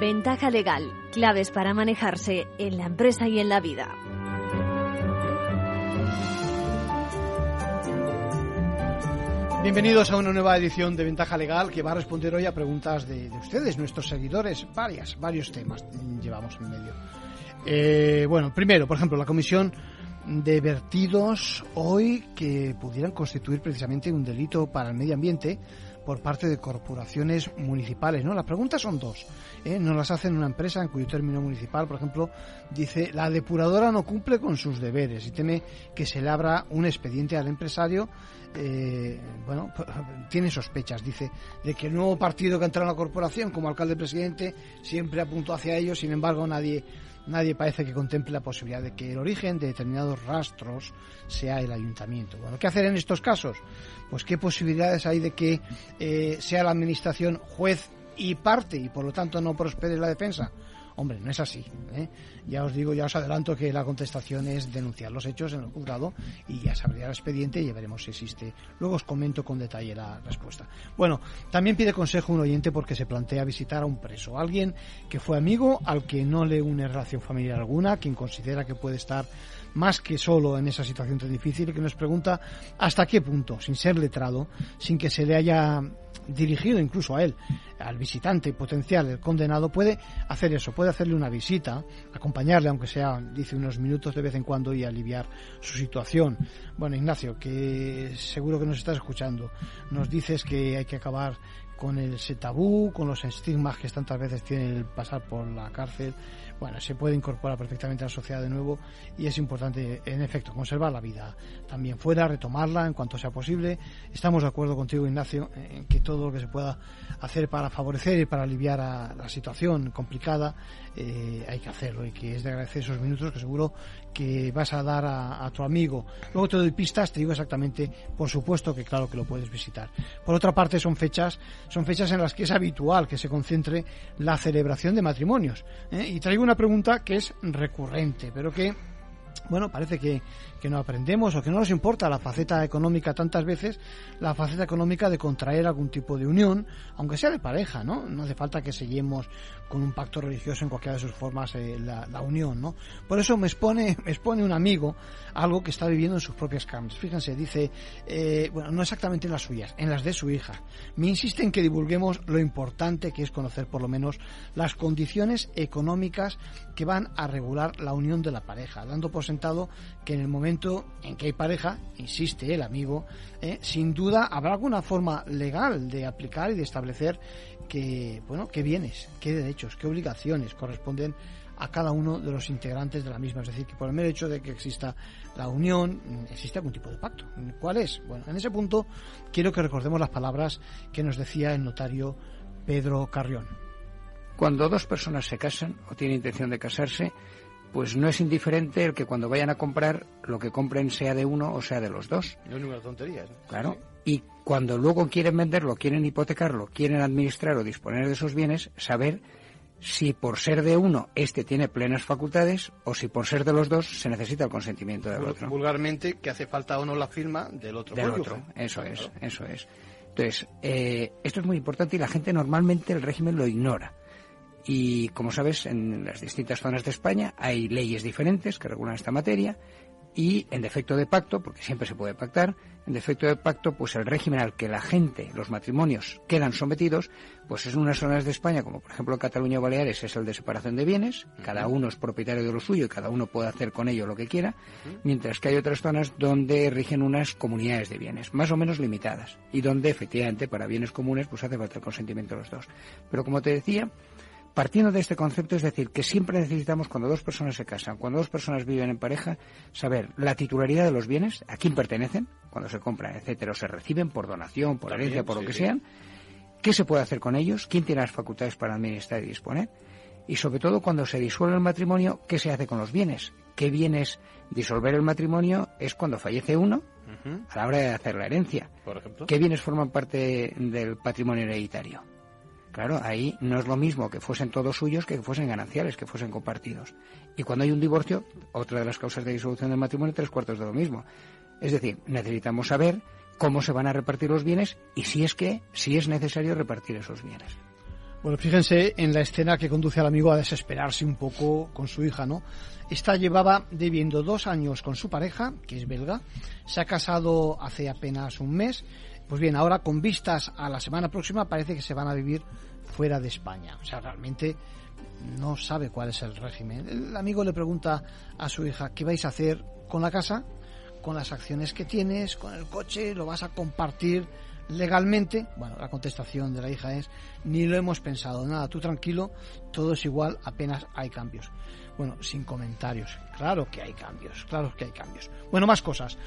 Ventaja legal, claves para manejarse en la empresa y en la vida. Bienvenidos a una nueva edición de Ventaja Legal que va a responder hoy a preguntas de, ustedes, nuestros seguidores, varias, varios temas llevamos en medio. Eh, bueno, primero, por ejemplo, la comisión de vertidos hoy que pudieran constituir precisamente un delito para el medio ambiente por parte de corporaciones municipales. ¿no? Las preguntas son dos. ¿eh? Nos las hacen una empresa en cuyo término municipal, por ejemplo, dice la depuradora no cumple con sus deberes y teme que se le abra un expediente al empresario. Eh, bueno, tiene sospechas, dice, de que el nuevo partido que entra en la corporación como alcalde presidente siempre apuntó hacia ellos, sin embargo nadie nadie parece que contemple la posibilidad de que el origen de determinados rastros sea el ayuntamiento. Bueno, ¿qué hacer en estos casos? Pues qué posibilidades hay de que eh, sea la administración juez y parte y por lo tanto no prospere la defensa. Hombre, no es así. ¿eh? Ya os digo, ya os adelanto que la contestación es denunciar los hechos en el juzgado y ya se abrirá el expediente y ya veremos si existe. Luego os comento con detalle la respuesta. Bueno, también pide consejo un oyente porque se plantea visitar a un preso, alguien que fue amigo, al que no le une relación familiar alguna, quien considera que puede estar más que solo en esa situación tan difícil que nos pregunta hasta qué punto, sin ser letrado, sin que se le haya dirigido incluso a él, al visitante potencial, el condenado, puede hacer eso, puede hacerle una visita, acompañarle, aunque sea, dice, unos minutos de vez en cuando y aliviar su situación. Bueno, Ignacio, que seguro que nos estás escuchando, nos dices que hay que acabar con ese tabú, con los estigmas que tantas veces tiene el pasar por la cárcel, bueno, se puede incorporar perfectamente a la sociedad de nuevo y es importante, en efecto, conservar la vida también fuera, retomarla en cuanto sea posible. Estamos de acuerdo contigo, Ignacio, en que todo lo que se pueda hacer para favorecer y para aliviar la situación complicada eh, hay que hacerlo y que es de agradecer esos minutos que seguro que vas a dar a, tu amigo. Luego te doy pistas, te digo exactamente, por supuesto que claro que lo puedes visitar. Por otra parte, son fechas, son fechas en las que es habitual que se concentre la celebración de matrimonios. ¿eh? Y traigo una pregunta que es recurrente, pero que bueno, parece que, que, no aprendemos o que no nos importa la faceta económica tantas veces, la faceta económica de contraer algún tipo de unión, aunque sea de pareja, ¿no? No hace falta que seguimos con un pacto religioso en cualquiera de sus formas eh, la, unión, ¿no? Por eso me expone, expone un amigo algo que está viviendo en sus propias carnes. Fíjense, dice, eh, bueno, no exactamente en las suyas, en las de su hija. Me insiste en que divulguemos lo importante que es conocer por lo menos las condiciones económicas que van a regular la unión de la pareja, dando por sentado en el momento en que hay pareja, insiste el amigo, eh, sin duda habrá alguna forma legal de aplicar y de establecer que, bueno, qué bienes, qué derechos, qué obligaciones corresponden a cada uno de los integrantes de la misma. Es decir, que por el mero hecho de que exista la unión, existe algún tipo de pacto. ¿Cuál es? Bueno, en ese punto quiero que recordemos las palabras que nos decía el notario Pedro Carrión. Cuando dos personas se casan o tienen intención de casarse, pues no es indiferente el que cuando vayan a comprar lo que compren sea de uno o sea de los dos. No es ninguna tontería. Claro y cuando luego quieren venderlo, quieren hipotecarlo, quieren administrar o disponer de esos bienes, saber si por ser de uno este tiene plenas facultades o si por ser de los dos se necesita el consentimiento del otro. Vulgarmente que hace falta o no la firma del otro. Del otro, eso es, eso es. Entonces, eh, esto es muy importante y la gente normalmente el régimen lo ignora. Y como sabes, en las distintas zonas de España hay leyes diferentes que regulan esta materia y en defecto de pacto, porque siempre se puede pactar, en defecto de pacto, pues el régimen al que la gente, los matrimonios, quedan sometidos, pues es en unas zonas de España, como por ejemplo en Cataluña o Baleares, es el de separación de bienes, cada uno es propietario de lo suyo y cada uno puede hacer con ello lo que quiera, mientras que hay otras zonas donde rigen unas comunidades de bienes, más o menos limitadas, y donde efectivamente para bienes comunes pues hace falta el consentimiento de los dos. Pero como te decía, Partiendo de este concepto, es decir, que siempre necesitamos, cuando dos personas se casan, cuando dos personas viven en pareja, saber la titularidad de los bienes, a quién pertenecen, cuando se compran, etcétera, o se reciben por donación, por herencia, por lo que sean, qué se puede hacer con ellos, quién tiene las facultades para administrar y disponer, y sobre todo cuando se disuelve el matrimonio, qué se hace con los bienes, qué bienes disolver el matrimonio es cuando fallece uno a la hora de hacer la herencia, por ejemplo, qué bienes forman parte del patrimonio hereditario. Claro, ahí no es lo mismo que fuesen todos suyos que que fuesen gananciales, que fuesen compartidos. Y cuando hay un divorcio, otra de las causas de disolución del matrimonio, tres cuartos de lo mismo. Es decir, necesitamos saber cómo se van a repartir los bienes y si es que, si es necesario repartir esos bienes. Bueno, fíjense en la escena que conduce al amigo a desesperarse un poco con su hija, ¿no? Esta llevaba debiendo dos años con su pareja, que es belga, se ha casado hace apenas un mes, pues bien, ahora con vistas a la semana próxima parece que se van a vivir fuera de España. O sea, realmente no sabe cuál es el régimen. El amigo le pregunta a su hija, ¿qué vais a hacer con la casa? Con las acciones que tienes, con el coche, lo vas a compartir legalmente. Bueno, la contestación de la hija es, ni lo hemos pensado, nada, tú tranquilo, todo es igual, apenas hay cambios. Bueno, sin comentarios. Claro que hay cambios, claro que hay cambios. Bueno, más cosas.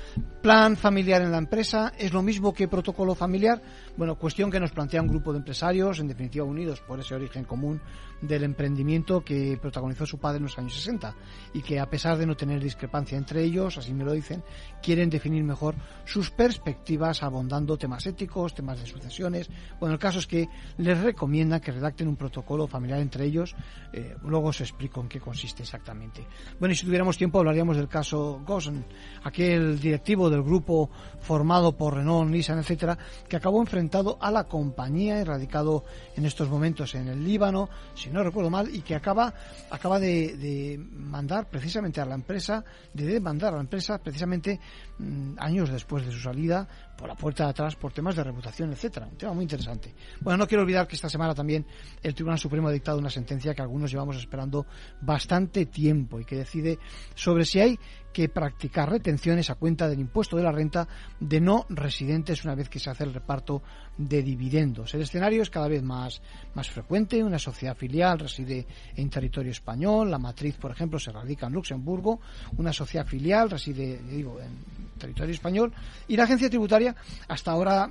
Plan familiar en la empresa es lo mismo que protocolo familiar. Bueno, cuestión que nos plantea un grupo de empresarios, en definitiva unidos por ese origen común del emprendimiento que protagonizó su padre en los años 60 y que a pesar de no tener discrepancia entre ellos, así me lo dicen, quieren definir mejor sus perspectivas abondando temas éticos, temas de sucesiones. Bueno, el caso es que les recomiendan que redacten un protocolo familiar entre ellos. Eh, luego os explico en qué consiste exactamente. Bueno, y si tuviéramos tiempo hablaríamos del caso Gosen, aquel directivo del grupo formado por Renault, Nissan, etcétera, que acabó enfrentado a la compañía y radicado en estos momentos en el Líbano, si no recuerdo mal, y que acaba, acaba de, de mandar precisamente a la empresa, de demandar a la empresa precisamente mm, años después de su salida por la puerta de atrás por temas de reputación, etcétera. Un tema muy interesante. Bueno, no quiero olvidar que esta semana también el Tribunal Supremo ha dictado una sentencia que algunos llevamos esperando bastante tiempo y que decide sobre si hay que practicar retenciones a cuenta del impuesto de la renta de no residentes una vez que se hace el reparto de dividendos. El escenario es cada vez más, más frecuente. Una sociedad filial reside en territorio español, la matriz, por ejemplo, se radica en Luxemburgo, una sociedad filial reside, digo, en territorio español y la agencia tributaria hasta ahora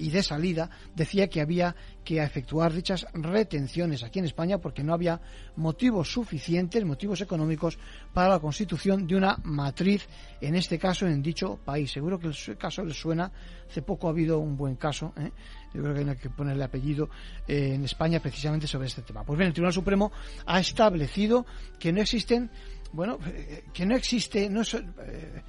y de salida decía que había que efectuar dichas retenciones aquí en España porque no había motivos suficientes, motivos económicos para la constitución de una matriz, en este caso en dicho país. Seguro que el caso les suena, hace poco ha habido un buen caso, ¿eh? yo creo que hay que ponerle apellido eh, en España precisamente sobre este tema. Pues bien, el Tribunal Supremo ha establecido que no existen bueno, eh, que no existe, no, eh,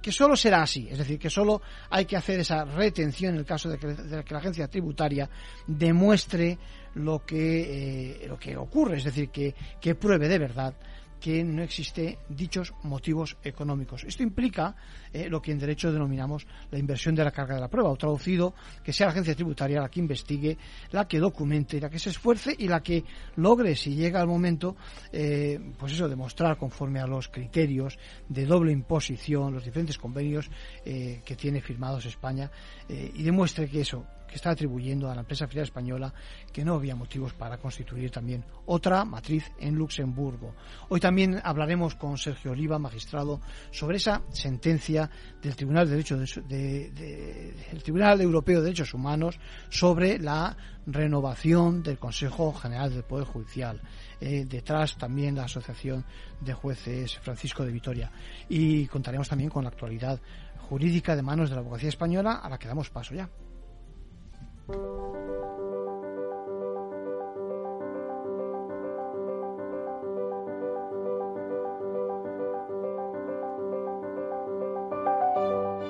que solo será así, es decir, que solo hay que hacer esa retención en el caso de que, de que la agencia tributaria demuestre lo que, eh, lo que ocurre, es decir, que, que pruebe de verdad que no existe dichos motivos económicos. Esto implica eh, lo que en derecho denominamos la inversión de la carga de la prueba, o traducido, que sea la agencia tributaria la que investigue, la que documente, la que se esfuerce y la que logre, si llega el momento, eh, pues eso, demostrar conforme a los criterios de doble imposición, los diferentes convenios eh, que tiene firmados España, y demuestre que eso, que está atribuyendo a la empresa filial española que no había motivos para constituir también otra matriz en Luxemburgo. Hoy también hablaremos con Sergio Oliva, magistrado, sobre esa sentencia del Tribunal de Derechos del Tribunal Europeo de Derechos Humanos sobre la renovación del Consejo General del Poder Judicial. Eh, detrás también la Asociación de Jueces Francisco de Vitoria. Y contaremos también con la actualidad jurídica de manos de la abogacía española a la que damos paso ya.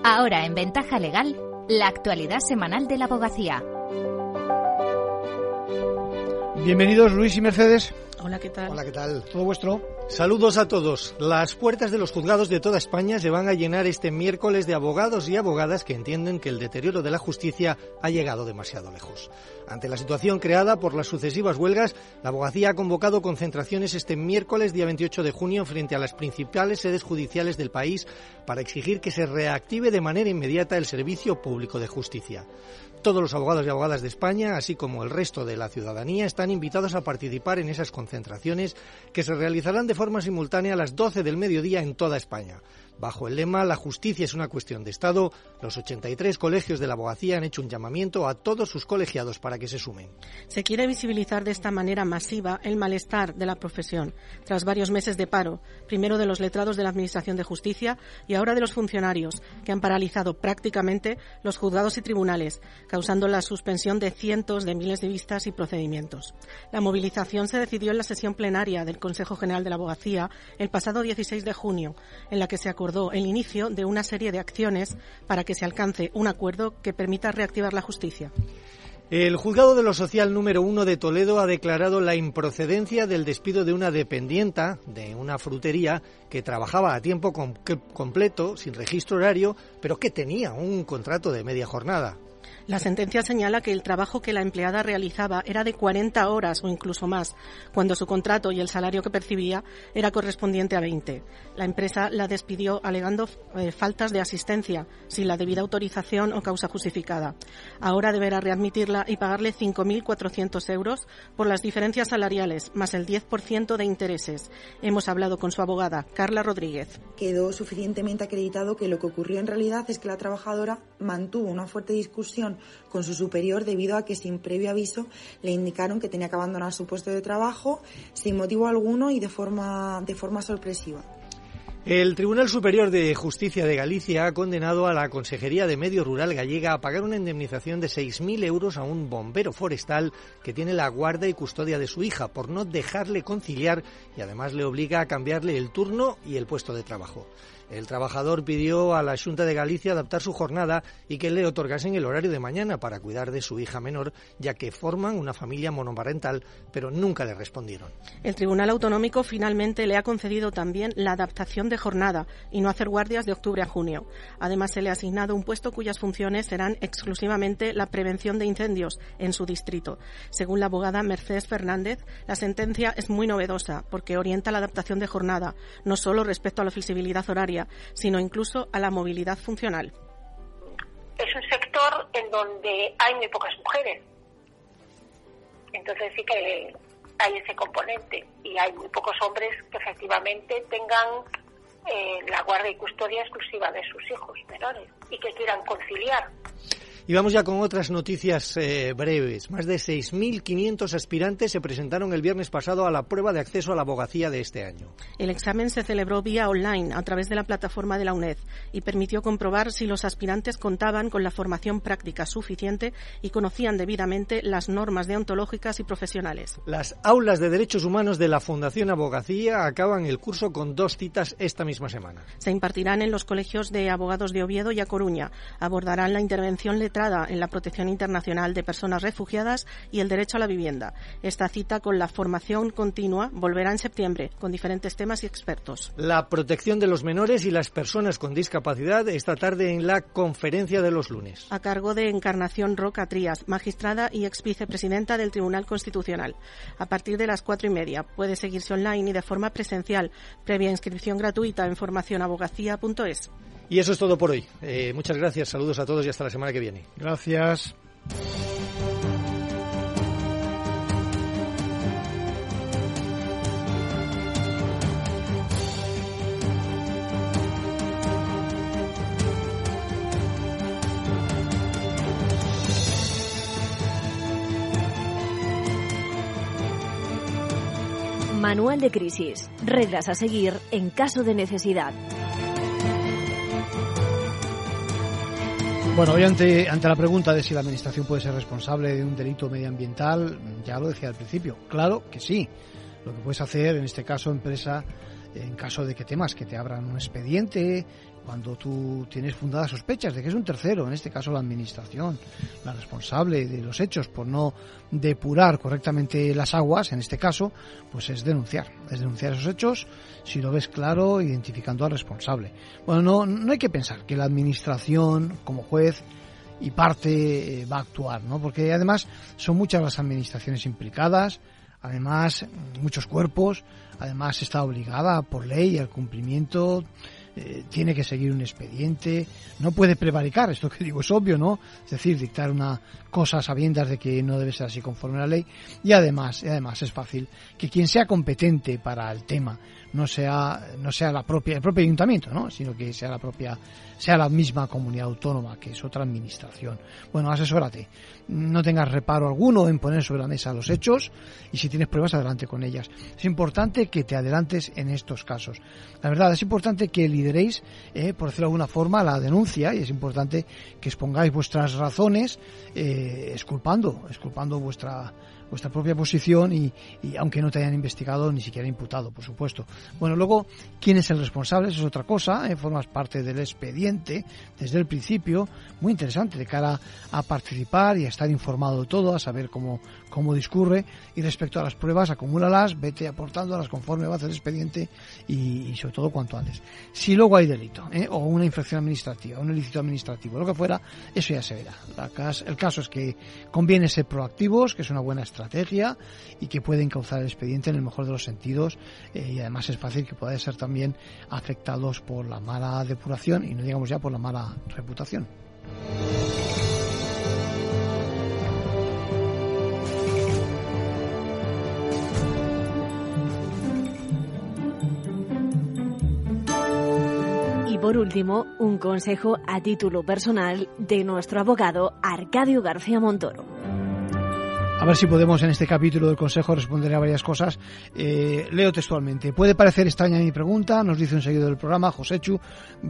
Ahora en Ventaja Legal, la actualidad semanal de la abogacía. Bienvenidos Luis y Mercedes. Hola, ¿qué tal? Hola, ¿qué tal? ¿Todo vuestro? Saludos a todos. Las puertas de los juzgados de toda España se van a llenar este miércoles de abogados y abogadas que entienden que el deterioro de la justicia ha llegado demasiado lejos. Ante la situación creada por las sucesivas huelgas, la abogacía ha convocado concentraciones este miércoles día 28 de junio frente a las principales sedes judiciales del país para exigir que se reactive de manera inmediata el servicio público de justicia. Todos los abogados y abogadas de España, así como el resto de la ciudadanía, están invitados a participar en esas concentraciones que se realizarán de forma simultánea a las 12 del mediodía en toda España. Bajo el lema La justicia es una cuestión de Estado, los 83 colegios de la abogacía han hecho un llamamiento a todos sus colegiados para que se sumen. Se quiere visibilizar de esta manera masiva el malestar de la profesión, tras varios meses de paro, primero de los letrados de la Administración de Justicia y ahora de los funcionarios, que han paralizado prácticamente los juzgados y tribunales, causando la suspensión de cientos de miles de vistas y procedimientos. La movilización se decidió en la sesión plenaria del Consejo General de la Abogacía el pasado 16 de junio, en la que se acordó el inicio de una serie de acciones para que se alcance un acuerdo que permita reactivar la justicia. El juzgado de lo social número uno de Toledo ha declarado la improcedencia del despido de una dependienta de una frutería que trabajaba a tiempo completo, sin registro horario, pero que tenía un contrato de media jornada. La sentencia señala que el trabajo que la empleada realizaba era de 40 horas o incluso más, cuando su contrato y el salario que percibía era correspondiente a 20. La empresa la despidió alegando eh, faltas de asistencia, sin la debida autorización o causa justificada. Ahora deberá readmitirla y pagarle 5.400 euros por las diferencias salariales, más el 10% de intereses. Hemos hablado con su abogada, Carla Rodríguez. Quedó suficientemente acreditado que lo que ocurrió en realidad es que la trabajadora mantuvo una fuerte discusión con su superior debido a que sin previo aviso le indicaron que tenía que abandonar su puesto de trabajo sin motivo alguno y de forma, de forma sorpresiva. El Tribunal Superior de Justicia de Galicia ha condenado a la Consejería de Medio Rural gallega a pagar una indemnización de 6.000 euros a un bombero forestal que tiene la guarda y custodia de su hija por no dejarle conciliar y además le obliga a cambiarle el turno y el puesto de trabajo. El trabajador pidió a la Junta de Galicia adaptar su jornada y que le otorgasen el horario de mañana para cuidar de su hija menor, ya que forman una familia monoparental, pero nunca le respondieron. El Tribunal Autonómico finalmente le ha concedido también la adaptación de jornada y no hacer guardias de octubre a junio. Además, se le ha asignado un puesto cuyas funciones serán exclusivamente la prevención de incendios en su distrito. Según la abogada Mercedes Fernández, la sentencia es muy novedosa porque orienta la adaptación de jornada, no solo respecto a la flexibilidad horaria, sino incluso a la movilidad funcional. Es un sector en donde hay muy pocas mujeres. Entonces sí que hay ese componente y hay muy pocos hombres que efectivamente tengan eh, la guardia y custodia exclusiva de sus hijos menores y que quieran conciliar y vamos ya con otras noticias eh, breves. Más de 6.500 aspirantes se presentaron el viernes pasado a la prueba de acceso a la abogacía de este año. El examen se celebró vía online a través de la plataforma de la UNED y permitió comprobar si los aspirantes contaban con la formación práctica suficiente y conocían debidamente las normas deontológicas y profesionales. Las aulas de derechos humanos de la Fundación Abogacía acaban el curso con dos citas esta misma semana. Se impartirán en los colegios de abogados de Oviedo y A Coruña. Abordarán la intervención letal en la protección internacional de personas refugiadas y el derecho a la vivienda. Esta cita con la formación continua volverá en septiembre con diferentes temas y expertos. La protección de los menores y las personas con discapacidad esta tarde en la conferencia de los lunes. A cargo de Encarnación Roca Trías, magistrada y ex vicepresidenta del Tribunal Constitucional. A partir de las cuatro y media puede seguirse online y de forma presencial, previa inscripción gratuita en formacionabogacía.es. Y eso es todo por hoy. Eh, muchas gracias, saludos a todos y hasta la semana que viene. Gracias. Manual de crisis. Reglas a seguir en caso de necesidad. Bueno, hoy ante, ante la pregunta de si la Administración puede ser responsable de un delito medioambiental, ya lo decía al principio, claro que sí. Lo que puedes hacer, en este caso, empresa, en caso de que temas que te abran un expediente, cuando tú tienes fundadas sospechas de que es un tercero, en este caso la administración, la responsable de los hechos por no depurar correctamente las aguas, en este caso, pues es denunciar, es denunciar esos hechos si lo ves claro, identificando al responsable. Bueno, no, no hay que pensar que la administración, como juez, y parte eh, va a actuar, ¿no? Porque además son muchas las administraciones implicadas, además muchos cuerpos, además está obligada por ley al cumplimiento eh, tiene que seguir un expediente, no puede prevaricar, esto que digo es obvio, ¿no? Es decir, dictar una cosa sabiendas de que no debe ser así conforme a la ley y además, y además es fácil que quien sea competente para el tema no sea no sea la propia el propio ayuntamiento, ¿no? sino que sea la propia sea la misma comunidad autónoma que es otra administración. Bueno, asesórate. No tengas reparo alguno en poner sobre la mesa los hechos y si tienes pruebas adelante con ellas. Es importante que te adelantes en estos casos. La verdad es importante que lideréis, eh, por decirlo de alguna forma, la denuncia y es importante que expongáis vuestras razones, eh, esculpando, esculpando vuestra vuestra propia posición y, aunque no te hayan investigado ni siquiera imputado, por supuesto. Bueno, luego, ¿quién es el responsable? Eso es otra cosa, ¿eh? formas parte del expediente desde el principio, muy interesante de cara a participar y a estar informado de todo, a saber cómo, cómo discurre y respecto a las pruebas, acumúlalas, vete aportándolas conforme va a hacer el expediente y, sobre todo cuanto antes. Si luego hay delito ¿eh? o una infracción administrativa, un ilícito administrativo, lo que fuera, eso ya se verá. el caso es que conviene ser proactivos, que es una buena estrategia y que puede encauzar el expediente en el mejor de los sentidos eh, y además es fácil que pueda ser también afectados por la mala depuración y no digamos ya por la mala reputación. Y por último, un consejo a título personal de nuestro abogado Arcadio García Montoro. A ver si podemos en este capítulo del Consejo responder a varias cosas. Eh, leo textualmente. Puede parecer extraña mi pregunta, nos dice un seguidor del programa, Joséchu,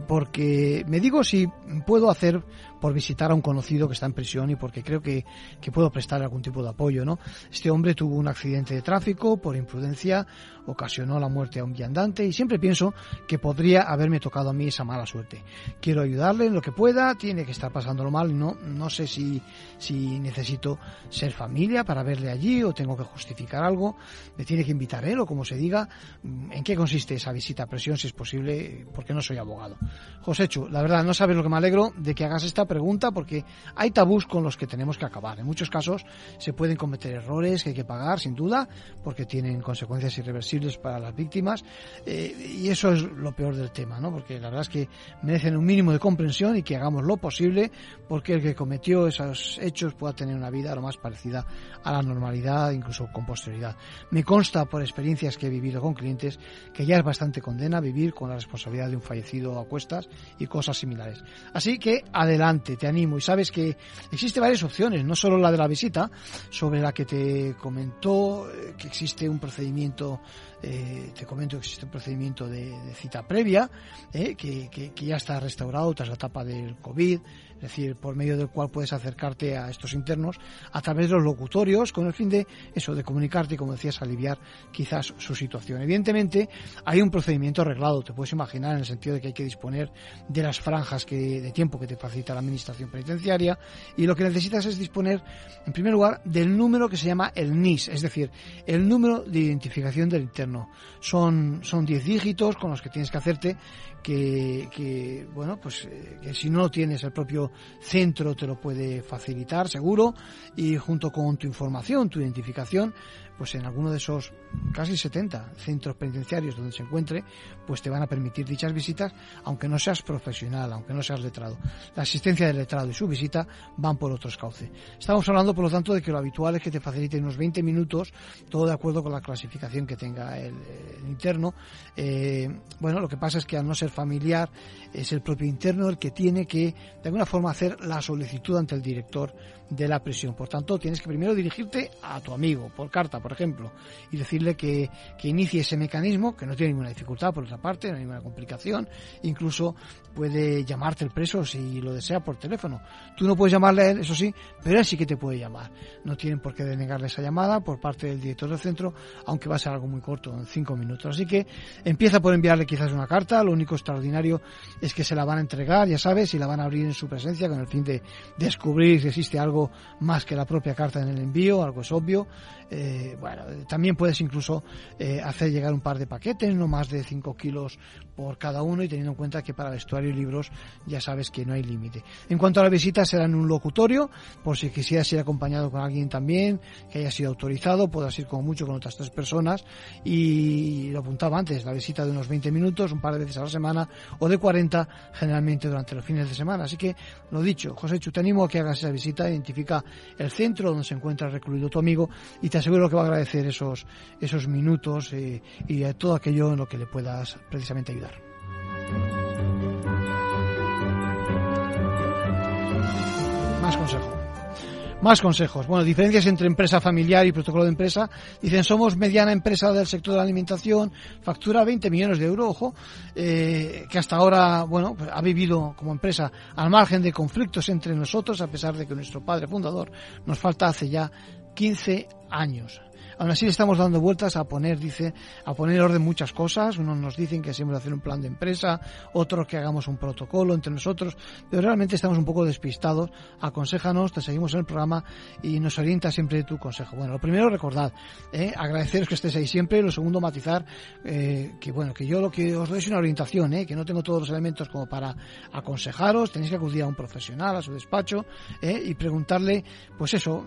porque me digo si puedo hacer por visitar a un conocido que está en prisión y porque creo que, que puedo prestar algún tipo de apoyo, ¿no? Este hombre tuvo un accidente de tráfico por imprudencia, ocasionó la muerte a un viandante y siempre pienso que podría haberme tocado a mí esa mala suerte. Quiero ayudarle en lo que pueda, tiene que estar pasándolo mal, no, no sé si, si necesito ser familia para verle allí o tengo que justificar algo, me tiene que invitar él o como se diga, en qué consiste esa visita a presión si es posible, porque no soy abogado. Joséchu, la verdad no sabes lo que me alegro de que hagas esta pregunta porque hay tabús con los que tenemos que acabar. En muchos casos se pueden cometer errores que hay que pagar, sin duda, porque tienen consecuencias irreversibles para las víctimas. Eh, y eso es lo peor del tema, ¿no? Porque la verdad es que merecen un mínimo de comprensión y que hagamos lo posible porque el que cometió esos hechos pueda tener una vida lo más parecida a la normalidad, incluso con posterioridad. Me consta por experiencias que he vivido con clientes que ya es bastante condena vivir con la responsabilidad de un fallecido a cuestas y cosas similares. Así que adelante te, animo. Y sabes que existe varias opciones, no solo la de la visita, sobre la que te comentó eh, que existe un procedimiento, eh, te comento que existe un procedimiento de, cita previa, eh, que, que, ya está restaurado tras la etapa del COVID, es decir, por medio del cual puedes acercarte a estos internos a través de los locutorios con el fin de eso, de comunicarte y, como decías, aliviar quizás su situación. Evidentemente, hay un procedimiento arreglado, te puedes imaginar, en el sentido de que hay que disponer de las franjas que, de tiempo que te facilita la administración penitenciaria y lo que necesitas es disponer, en primer lugar, del número que se llama el NIS, es decir, el número de identificación del interno. Son, son 10 dígitos con los que tienes que hacerte que, que bueno, pues eh, que si no tienes el propio centro te lo puede facilitar seguro. Y junto con tu información, tu identificación, pues en alguno de esos casi 70 centros penitenciarios donde se encuentre, pues te van a permitir dichas visitas, aunque no seas profesional, aunque no seas letrado. La asistencia del letrado y su visita van por otros cauces. Estamos hablando, por lo tanto, de que lo habitual es que te faciliten unos 20 minutos, todo de acuerdo con la clasificación que tenga el, interno. Eh, bueno, lo que pasa es que al no ser familiar, es el propio interno el que tiene que, de alguna forma, hacer la solicitud ante el director de la prisión. Por tanto, tienes que primero dirigirte a tu amigo, por carta, por ejemplo, y decirle que, que inicie ese mecanismo, que no tiene ninguna dificultad por otra parte, no hay ninguna complicación, incluso puede llamarte el preso si lo desea por teléfono. Tú no puedes llamarle a él, eso sí, pero él sí que te puede llamar. No tienen por qué denegarle esa llamada por parte del director del centro, aunque va a ser algo muy corto, en cinco minutos. Así que empieza por enviarle quizás una carta, lo único extraordinario es que se la van a entregar, ya sabes, y la van a abrir en su presencia con el fin de descubrir si existe algo más que la propia carta en el envío, algo es obvio. Eh, bueno, también puedes incluso eh, hacer llegar un par de paquetes, no más de 5 kilos por cada uno y teniendo en cuenta que para vestuario y libros ya sabes que no hay límite. En cuanto a la visita, será en un locutorio, por si quisieras ir acompañado con alguien también, que haya sido autorizado, puedas ir como mucho con otras tres personas y lo apuntaba antes, la visita de unos 20 minutos, un par de veces a la semana o de 40 generalmente durante los fines de semana. Así que, lo dicho, José Chu, te animo a que hagas esa visita, el centro donde se encuentra recluido tu amigo y te aseguro que va a agradecer esos, esos minutos eh, y todo aquello en lo que le puedas precisamente ayudar. Más consejo. Más consejos. Bueno, diferencias entre empresa familiar y protocolo de empresa. Dicen, somos mediana empresa del sector de la alimentación, factura 20 millones de euros, ojo, eh, que hasta ahora, bueno, pues, ha vivido como empresa al margen de conflictos entre nosotros, a pesar de que nuestro padre fundador nos falta hace ya 15 años. Aún así estamos dando vueltas a poner, dice, a poner orden muchas cosas. Unos nos dicen que siempre hacer un plan de empresa, otros que hagamos un protocolo entre nosotros, pero realmente estamos un poco despistados. Aconséjanos, te seguimos en el programa y nos orienta siempre tu consejo. Bueno, lo primero recordad, eh, agradeceros que estés ahí siempre. Lo segundo matizar eh, que bueno, que yo lo que os doy es una orientación, eh, que no tengo todos los elementos como para aconsejaros. Tenéis que acudir a un profesional, a su despacho eh, y preguntarle, pues eso.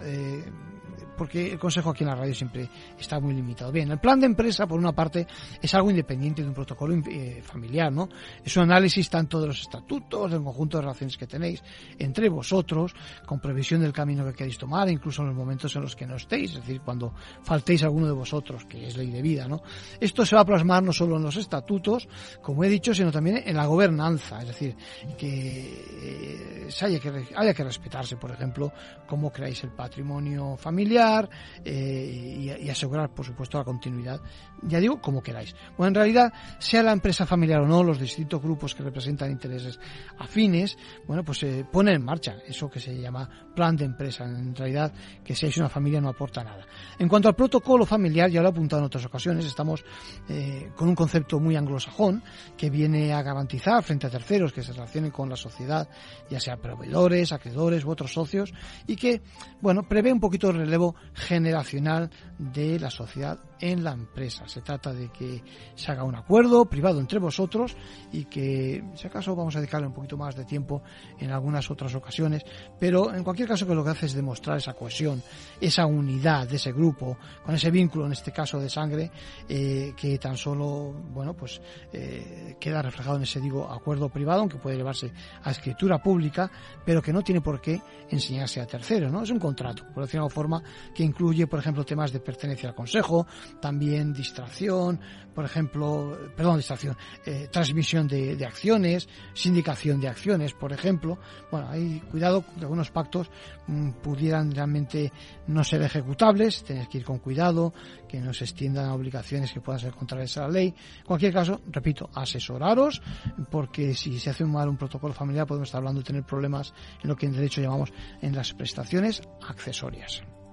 Porque el consejo aquí en la radio siempre está muy limitado. Bien, el plan de empresa, por una parte, es algo independiente de un protocolo eh, familiar, ¿no? Es un análisis tanto de los estatutos, del conjunto de relaciones que tenéis entre vosotros, con previsión del camino que queréis tomar, incluso en los momentos en los que no estéis, es decir, cuando faltéis a alguno de vosotros, que es ley de vida, ¿no? Esto se va a plasmar no solo en los estatutos, como he dicho, sino también en la gobernanza, es decir, que eh, haya que, haya que respetarse, por ejemplo, cómo creáis el patrimonio familiar eh, y, asegurar, por supuesto, la continuidad. Ya digo, como queráis. Bueno, en realidad, sea la empresa familiar o no, los distintos grupos que representan intereses afines, bueno, pues se eh, en marcha eso que se llama plan de empresa. En realidad, que seáis una familia no aporta nada. En cuanto al protocolo familiar, ya lo he apuntado en otras ocasiones, estamos eh, con un concepto muy anglosajón que viene a garantizar frente a terceros que se relacionen con la sociedad, ya sea proveedores, acreedores u otros socios, y que, bueno, prevé un poquito el relevo generacional de la sociedad en la empresa. Se trata de que se haga un acuerdo privado entre vosotros y que, si acaso, vamos a dedicarle un poquito más de tiempo en algunas otras ocasiones, pero en cualquier caso que lo que hace es demostrar esa cohesión, esa unidad de ese grupo, con ese vínculo, en este caso de sangre, eh, que tan solo, bueno, pues eh, queda reflejado en ese, digo, acuerdo privado, aunque puede llevarse a escritura pública, pero que no tiene por qué enseñarse a terceros, ¿no? Es un contrato, por decirlo forma, que incluye, por ejemplo, temas de pertenencia al consejo, también distracción, por ejemplo, perdón, distracción, eh, transmisión de, acciones, sindicación de acciones, por ejemplo. Bueno, hay cuidado que algunos pactos mmm, pudieran realmente no ser ejecutables, tenéis que ir con cuidado, que no se extiendan a obligaciones que puedan ser contrarias a la ley. En cualquier caso, repito, asesoraros, porque si se hace mal un protocolo familiar podemos estar hablando de tener problemas en lo que en derecho llamamos en las prestaciones accesorias.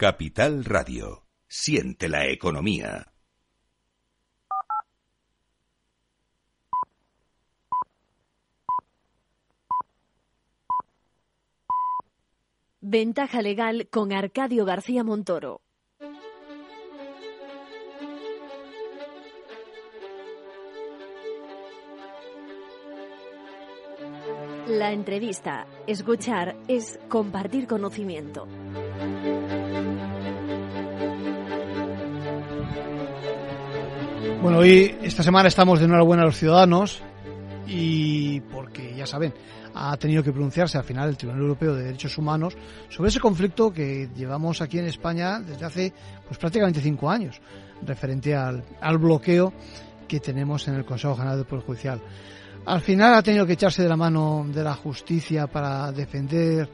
Capital Radio. Siente la economía. Ventaja legal con Arcadio García Montoro. La entrevista, escuchar, es compartir conocimiento. Bueno, hoy, esta semana estamos de enhorabuena a los ciudadanos y porque, ya saben, ha tenido que pronunciarse al final el Tribunal Europeo de Derechos Humanos sobre ese conflicto que llevamos aquí en España desde hace pues prácticamente cinco años, referente al, al bloqueo que tenemos en el Consejo General del Poder Judicial. Al final ha tenido que echarse de la mano de la justicia para defender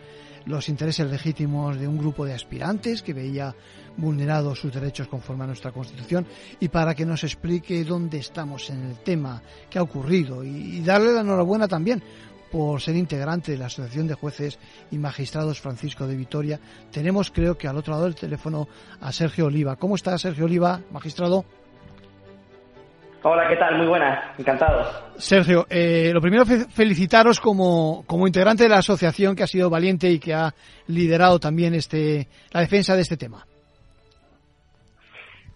los intereses legítimos de un grupo de aspirantes que veía vulnerados sus derechos conforme a nuestra Constitución y para que nos explique dónde estamos en el tema, qué ha ocurrido y, darle la enhorabuena también por ser integrante de la Asociación de Jueces y Magistrados Francisco de Vitoria. Tenemos, creo que al otro lado del teléfono, a Sergio Oliva. ¿Cómo está Sergio Oliva, magistrado? Hola, ¿qué tal? Muy buenas, encantado. Sergio, eh, lo primero felicitaros como, como integrante de la asociación que ha sido valiente y que ha liderado también este, la defensa de este tema.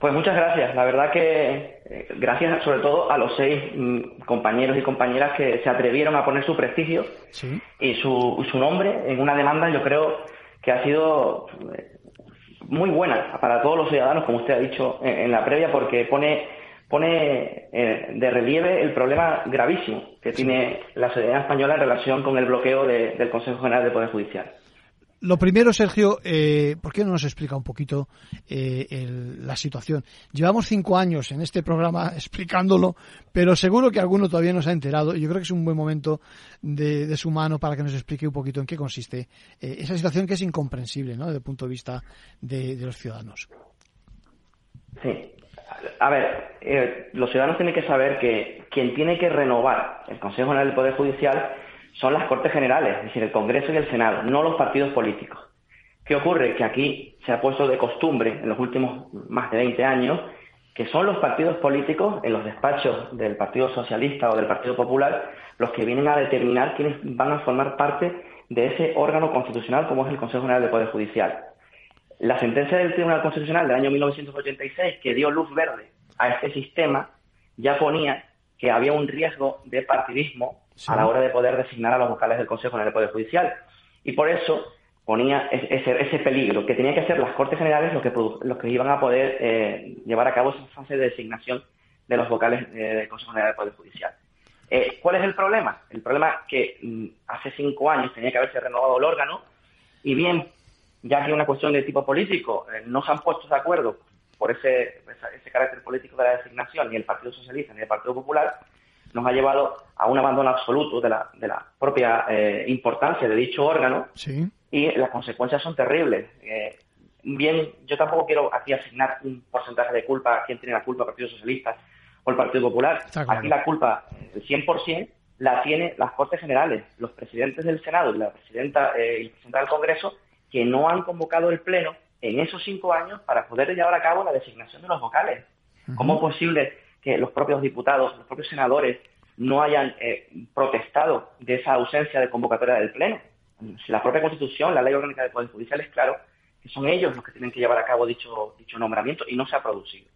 Pues muchas gracias. La verdad que eh, gracias sobre todo a los seis mm, compañeros y compañeras que se atrevieron a poner su prestigio y su, su nombre en una demanda, yo creo que ha sido eh, muy buena para todos los ciudadanos, como usted ha dicho en, la previa, porque pone, pone eh, de relieve el problema gravísimo que tiene la sociedad española en relación con el bloqueo del Consejo General del Poder Judicial. Lo primero, Sergio, eh, ¿por qué no nos explica un poquito eh, la situación? Llevamos cinco años en este programa explicándolo, pero seguro que alguno todavía no se ha enterado. Yo creo que es un buen momento de, su mano para que nos explique un poquito en qué consiste eh, esa situación que es incomprensible, ¿no? Desde el punto de vista de, los ciudadanos. Sí. A ver, eh, los ciudadanos tienen que saber que quien tiene que renovar el Consejo General del Poder Judicial son las Cortes Generales, es decir, el Congreso y el Senado, no los partidos políticos. ¿Qué ocurre? Que aquí se ha puesto de costumbre en los últimos más de 20 años que son los partidos políticos en los despachos del Partido Socialista o del Partido Popular los que vienen a determinar quiénes van a formar parte de ese órgano constitucional como es el Consejo General del Poder Judicial. La sentencia del Tribunal Constitucional del año 1986 que dio luz verde a este sistema ya ponía que había un riesgo de partidismo a la hora de poder designar a los vocales del Consejo en el Poder Judicial. Y por eso ponía ese, ese peligro, que tenía que ser las Cortes Generales los que, los que iban a poder eh, llevar a cabo esa fase de designación de los vocales eh, del Consejo General del Poder Judicial. Eh, ¿Cuál es el problema? El problema es que mm, hace cinco años tenía que haberse renovado el órgano y bien, ya que es una cuestión de tipo político, no se han puesto de acuerdo por ese, ese carácter político de la designación ni el Partido Socialista ni el Partido Popular, nos ha llevado a un abandono absoluto de la, de la propia eh, importancia de dicho órgano y las consecuencias son terribles. Eh, bien, yo tampoco quiero aquí asignar un porcentaje de culpa a quién tiene la culpa, el Partido Socialista o el Partido Popular. Aquí la culpa, el 100%, la tiene las Cortes Generales, los presidentes del Senado y la presidenta eh, y el presidente del Congreso, que no han convocado el Pleno en esos cinco años para poder llevar a cabo la designación de los vocales. ¿Cómo es posible que los propios diputados, los propios senadores no hayan eh, protestado de esa ausencia de convocatoria del Pleno. Si la propia Constitución, la Ley Orgánica de Poder Judicial es claro que son ellos los que tienen que llevar a cabo dicho, dicho nombramiento y no se ha producido.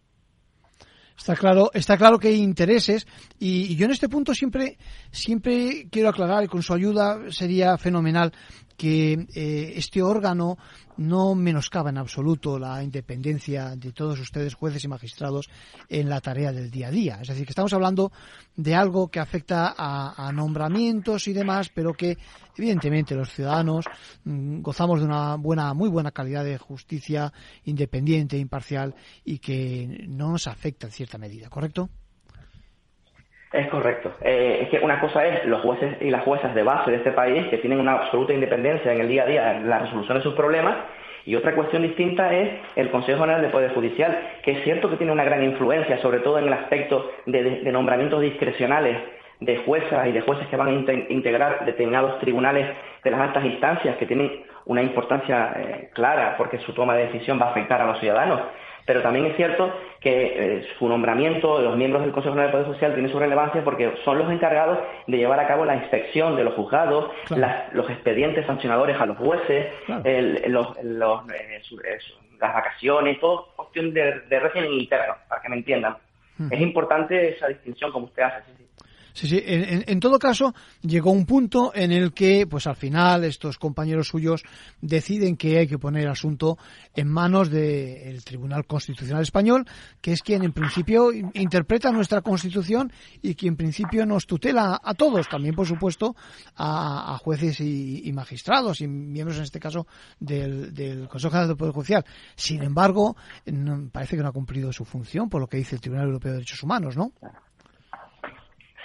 Está claro, está claro que hay intereses y, yo en este punto siempre, siempre quiero aclarar y con su ayuda sería fenomenal que eh, este órgano no menoscaba en absoluto la independencia de todos ustedes, jueces y magistrados, en la tarea del día a día. Es decir, que estamos hablando de algo que afecta a, nombramientos y demás, pero que evidentemente los ciudadanos mm, gozamos de una buena, muy buena calidad de justicia independiente, imparcial y que no nos afecta en cierta medida, ¿correcto? Es correcto. Eh, es que una cosa es los jueces y las juezas de base de este país que tienen una absoluta independencia en el día a día en la resolución de sus problemas y otra cuestión distinta es el Consejo General de Poder Judicial, que es cierto que tiene una gran influencia, sobre todo en el aspecto de, nombramientos discrecionales de juezas y de jueces que van a integrar determinados tribunales de las altas instancias que tienen una importancia eh, clara porque su toma de decisión va a afectar a los ciudadanos. Pero también es cierto que eh, su nombramiento, de los miembros del Consejo General del Poder Social, tiene su relevancia porque son los encargados de llevar a cabo la inspección de los juzgados, los expedientes sancionadores a los jueces, los, eh, las vacaciones, todo cuestión de, régimen interno, para que me entiendan. Es importante esa distinción como usted hace. Sí, sí. En, todo caso, llegó un punto en el que, pues al final, estos compañeros suyos deciden que hay que poner el asunto en manos del Tribunal Constitucional Español, que es quien en principio interpreta nuestra Constitución y quien en principio nos tutela a todos, también por supuesto a, jueces y, magistrados y miembros en este caso del, Consejo General del Poder Judicial. Sin embargo, parece que no ha cumplido su función por lo que dice el Tribunal Europeo de Derechos Humanos, ¿no?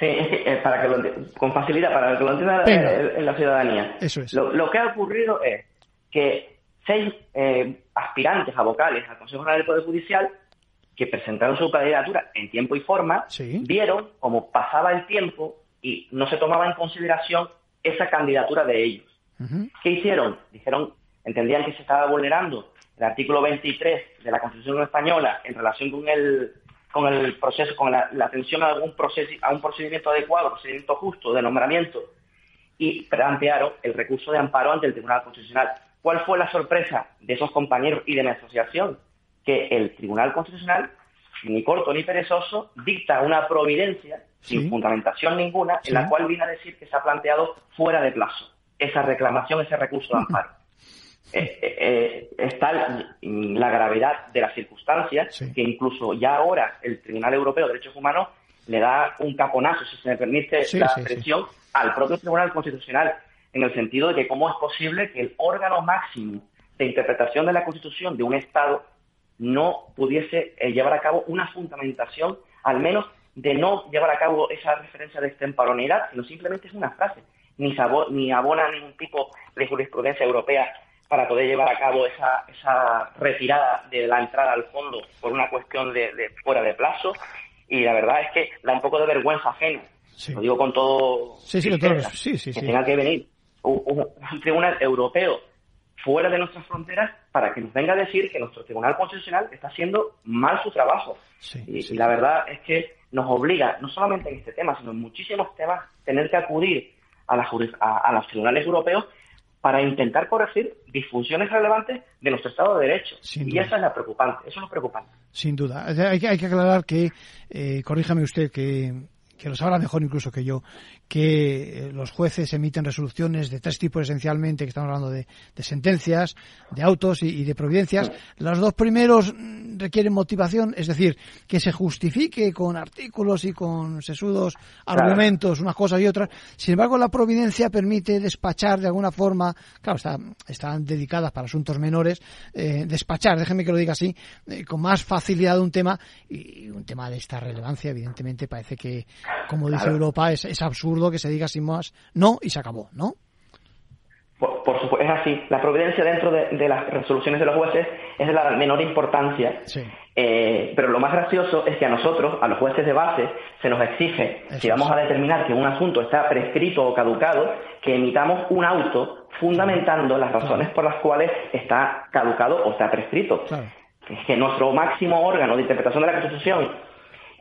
Sí, es para que lo, con facilidad, para que lo entienda en la ciudadanía. Eso es. Lo, que ha ocurrido es que seis eh, aspirantes a vocales al Consejo General del Poder Judicial que presentaron su candidatura en tiempo y forma, vieron como pasaba el tiempo y no se tomaba en consideración esa candidatura de ellos. ¿Qué hicieron? Dijeron, entendían que se estaba vulnerando el artículo 23 de la Constitución española en relación con el con el proceso, con la, atención a algún proceso, a un procedimiento adecuado, procedimiento justo de nombramiento, y plantearon el recurso de amparo ante el Tribunal Constitucional. ¿Cuál fue la sorpresa de esos compañeros y de mi asociación? Que el Tribunal Constitucional, ni corto ni perezoso, dicta una providencia sin fundamentación ninguna, en la cual viene a decir que se ha planteado fuera de plazo esa reclamación, ese recurso de amparo. Eh, eh, eh, está la gravedad de las circunstancias que incluso ya ahora el Tribunal Europeo de Derechos Humanos le da un caponazo, si se me permite la expresión, al propio Tribunal Constitucional, en el sentido de que cómo es posible que el órgano máximo de interpretación de la Constitución de un Estado no pudiese llevar a cabo una fundamentación, al menos de no llevar a cabo esa referencia de extemporaneidad, sino simplemente es una frase, ni, ni abona ningún tipo de jurisprudencia europea para poder llevar a cabo esa, esa retirada de la entrada al fondo por una cuestión de, fuera de plazo. Y la verdad es que da un poco de vergüenza ajena. Lo digo con todo. Sí, sí, sí, sí, que tenga que venir un, tribunal europeo fuera de nuestras fronteras para que nos venga a decir que nuestro Tribunal Constitucional está haciendo mal su trabajo. y, la verdad es que nos obliga, no solamente en este tema, sino en muchísimos temas, tener que acudir a, la, a, a los tribunales europeos para intentar corregir disfunciones relevantes de nuestro Estado de Derecho. y eso es lo preocupante, eso es lo preocupante. Sin duda. Hay que, hay que aclarar que, eh, corríjame usted, que que lo sabrá mejor incluso que yo, que eh, los jueces emiten resoluciones de tres tipos esencialmente, que estamos hablando de, sentencias, de autos y, de providencias. Los dos primeros mm, requieren motivación, es decir, que se justifique con artículos y con sesudos argumentos unas cosas y otras. Sin embargo, la providencia permite despachar de alguna forma, claro, están dedicadas para asuntos menores, eh, despachar, déjeme que lo diga así, eh, con más facilidad un tema y un tema de esta relevancia, evidentemente, parece que como dice Europa, es, es, absurdo que se diga sin más no y se acabó, ¿no? Por, supuesto, es así. La providencia dentro de, las resoluciones de los jueces es de la menor importancia. Eh, pero lo más gracioso es que a nosotros, a los jueces de base, se nos exige, si vamos a determinar que un asunto está prescrito o caducado, que emitamos un auto fundamentando las razones por las cuales está caducado o está prescrito. Es que nuestro máximo órgano de interpretación de la Constitución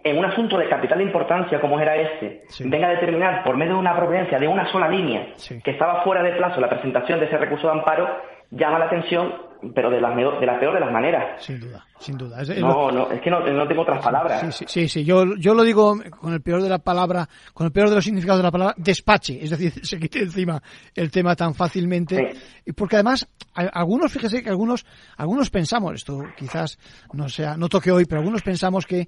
en un asunto de capital importancia como era este, venga a determinar por medio de una providencia de una sola línea que estaba fuera de plazo la presentación de ese recurso de amparo, llama la atención, pero de la, de la peor de las maneras. Sin duda, sin duda. no, no, es que no, tengo otras palabras. Sí, sí, sí, Yo, yo lo digo con el peor de la palabra, con el peor de los significados de la palabra, despache. Es decir, se quite encima el tema tan fácilmente. y Porque además, algunos, fíjese que algunos, algunos pensamos, esto quizás no sea, no toque hoy, pero algunos pensamos que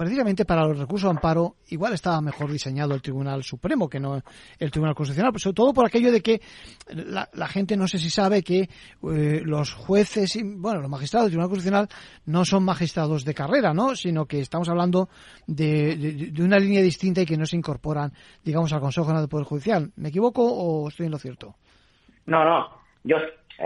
precisamente para los recursos de amparo igual estaba mejor diseñado el Tribunal Supremo que no el Tribunal Constitucional, sobre todo por aquello de que la, gente no sé si sabe que eh, los jueces, y, bueno, los magistrados del Tribunal Constitucional no son magistrados de carrera, ¿no? Sino que estamos hablando de, una línea distinta y que no se incorporan, digamos, al Consejo General del Poder Judicial. ¿Me equivoco o estoy en lo cierto? No, no. Yo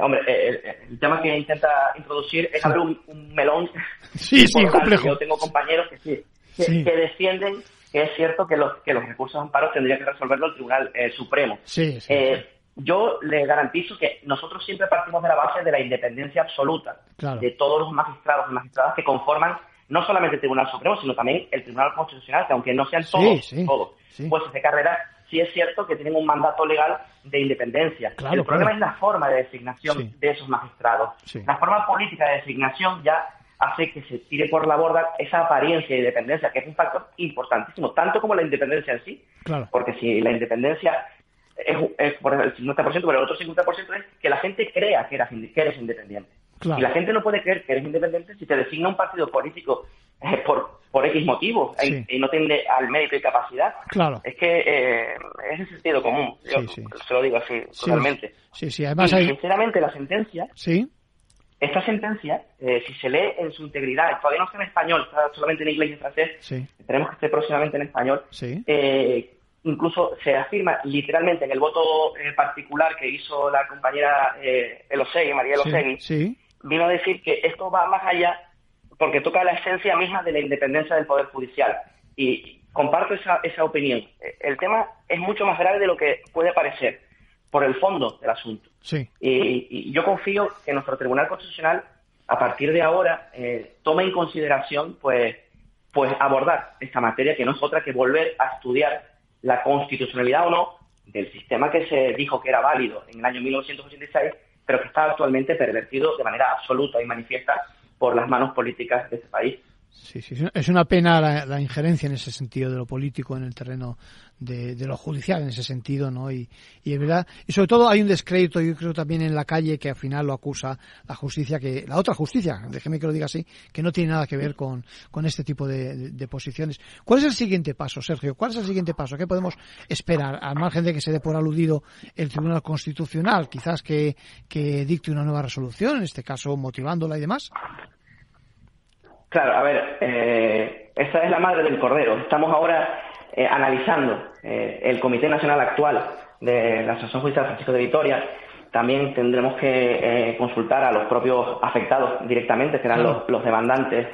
hombre, el, tema que intenta introducir es abrir un, melón. Sí, sí, complejo. Yo tengo compañeros que sí, que, defienden que es cierto que los, que los recursos de amparo tendría que resolverlo el Tribunal eh, Supremo. Sí, eh, yo le garantizo que nosotros siempre partimos de la base de la independencia absoluta de todos los magistrados y magistradas que conforman no solamente el Tribunal Supremo, sino también el Tribunal Constitucional, que aunque no sean todos, todos pues de carrera, sí es cierto que tienen un mandato legal de independencia. el problema es la forma de designación de esos magistrados. La forma política de designación ya hace que se tire por la borda esa apariencia de independencia, que es un factor importantísimo, tanto como la independencia en sí. Porque si la independencia es, por el 50%, pero el otro 50% es que la gente crea que, eres independiente. Y la gente no puede creer que eres independiente si te designa un partido político eh, por, por X motivos y, no tiene al mérito y capacidad. Claro. Es que eh, es el sentido común. Yo se lo digo así, totalmente. Sí, sí, además y, sinceramente, la sentencia. Sí. Esta sentencia, eh, si se lee en su integridad, todavía no está en español, está solamente en inglés y en francés, esperemos que esté próximamente en español, eh, incluso se afirma literalmente en el voto eh, particular que hizo la compañera eh, Elosegui, María Elosegui, vino a decir que esto va más allá porque toca la esencia misma de la independencia del Poder Judicial. Y comparto esa, esa opinión. El tema es mucho más grave de lo que puede parecer por el fondo del asunto. Y, yo confío que nuestro Tribunal Constitucional, a partir de ahora, eh, tome en consideración pues, pues abordar esta materia, que no es otra que volver a estudiar la constitucionalidad o no del sistema que se dijo que era válido en el año 1986, pero que está actualmente pervertido de manera absoluta y manifiesta por las manos políticas de este país. Sí, sí, es una pena la, injerencia en ese sentido de lo político en el terreno de, lo judicial, en ese sentido, ¿no? Y, y es verdad, y sobre todo hay un descrédito, yo creo también en la calle que al final lo acusa la justicia, que la otra justicia, déjeme que lo diga así, que no tiene nada que ver con, este tipo de, posiciones. ¿Cuál es el siguiente paso, Sergio? ¿Cuál es el siguiente paso? ¿Qué podemos esperar? Al margen de que se dé por aludido el Tribunal Constitucional, quizás que, que dicte una nueva resolución, en este caso motivándola y demás. Claro, a ver, eh, esa es la madre del cordero. Estamos ahora eh, analizando eh, el Comité Nacional actual de la Asociación Judicial Francisco de Vitoria. También tendremos que consultar a los propios afectados directamente, que eran los, demandantes,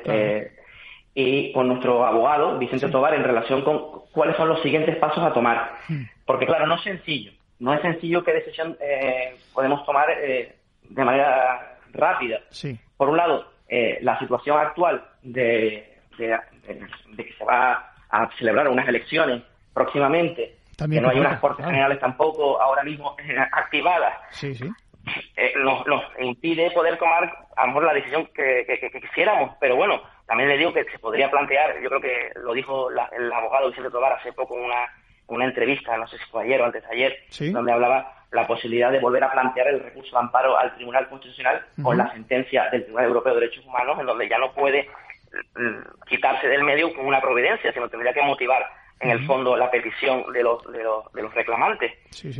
y con nuestro abogado, Vicente Tobar, en relación con cuáles son los siguientes pasos a tomar. Hmm. Porque, claro, no es sencillo. No es sencillo qué decisión podemos tomar de manera rápida. Por un lado, la situación actual de, que se va a celebrar unas elecciones próximamente, que no hay unas Cortes Generales tampoco ahora mismo activadas, eh, nos, impide poder tomar a lo mejor la decisión que, quisiéramos, pero bueno, también le digo que se podría plantear, yo creo que lo dijo el abogado Vicente Tobar hace poco en una, una entrevista, no sé si fue ayer o antes de ayer, donde hablaba la posibilidad de volver a plantear el recurso de amparo al Tribunal Constitucional con la sentencia del Tribunal Europeo de Derechos Humanos, en donde ya no puede quitarse del medio con una providencia, sino tendría que motivar en el fondo la petición de los, de los, de los reclamantes.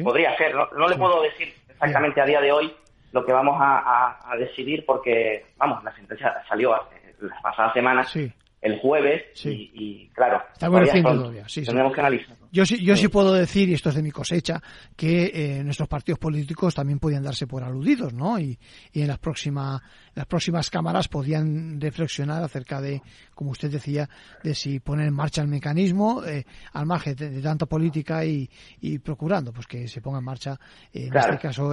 Podría ser, no, le puedo decir exactamente a día de hoy lo que vamos a, decidir porque, vamos, la sentencia salió la pasada semana, el jueves, y, claro, tendremos que analizar. Yo sí, yo sí. puedo decir, y esto es de mi cosecha, que eh, nuestros partidos políticos también podían darse por aludidos, ¿no? Y, y en las próximas, las próximas cámaras podían reflexionar acerca de, como usted decía, de si poner en marcha el mecanismo eh, al margen de, tanta política y, y, procurando pues que se ponga en marcha, eh, en este caso,